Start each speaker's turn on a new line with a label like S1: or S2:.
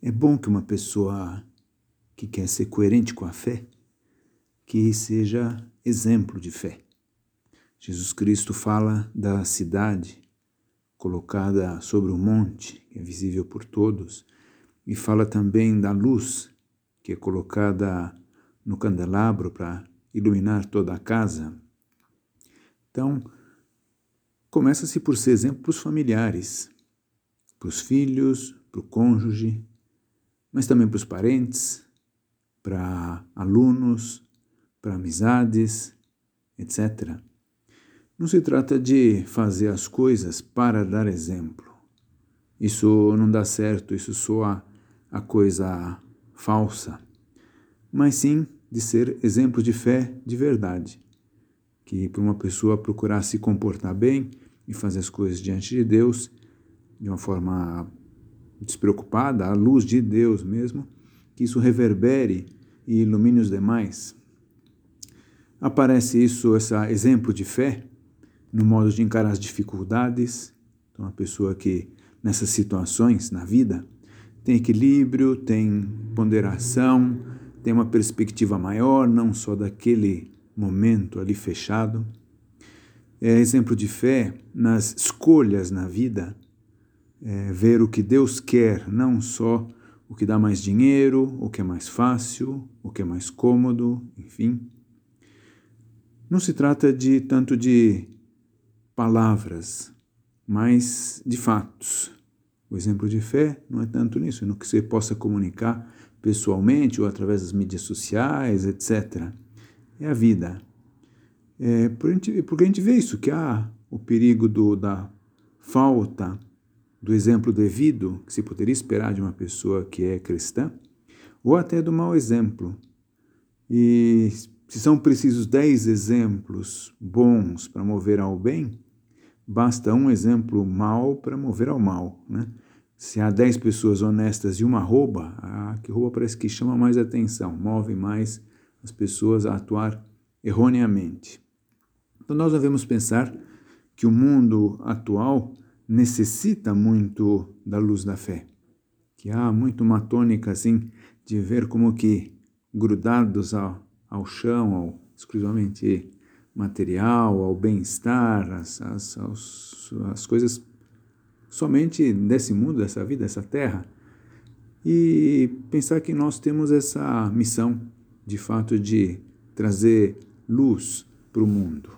S1: É bom que uma pessoa que quer ser coerente com a fé, que seja exemplo de fé. Jesus Cristo fala da cidade colocada sobre o monte, que é visível por todos, e fala também da luz que é colocada no candelabro para iluminar toda a casa. Então, começa-se por ser exemplo para os familiares, para os filhos, para o cônjuge, mas também para os parentes, para alunos, para amizades, etc. Não se trata de fazer as coisas para dar exemplo. Isso não dá certo, isso soa a coisa falsa, mas sim de ser exemplo de fé de verdade. Que para uma pessoa procurar se comportar bem e fazer as coisas diante de Deus de uma forma despreocupada, à luz de Deus mesmo, que isso reverbere e ilumine os demais. Aparece isso, esse exemplo de fé, no modo de encarar as dificuldades. Então, uma pessoa que, nessas situações na vida, tem equilíbrio, tem ponderação, tem uma perspectiva maior, não só daquele momento ali fechado. É exemplo de fé nas escolhas na vida, é, ver o que Deus quer, não só o que dá mais dinheiro, o que é mais fácil, o que é mais cômodo, enfim. Não se trata de tanto de palavras, mas de fatos. O exemplo de fé não é tanto nisso, no que você possa comunicar pessoalmente ou através das mídias sociais, etc. É a vida. É, porque a gente vê isso, que há o perigo do, da falta do exemplo devido que se poderia esperar de uma pessoa que é cristã, ou até do mau exemplo. E se são precisos dez exemplos bons para mover ao bem, basta um exemplo mau para mover ao mal. Né? Se há dez pessoas honestas e uma rouba, a que rouba parece que chama mais atenção, move mais as pessoas a atuar erroneamente. Então nós devemos pensar que o mundo atual necessita muito da luz da fé. Que há muito uma tônica assim de ver como que grudados ao, ao chão, ao exclusivamente material, ao bem-estar, as, as, as, as coisas somente desse mundo, dessa vida, dessa terra. E pensar que nós temos essa missão, de fato, de trazer luz para o mundo.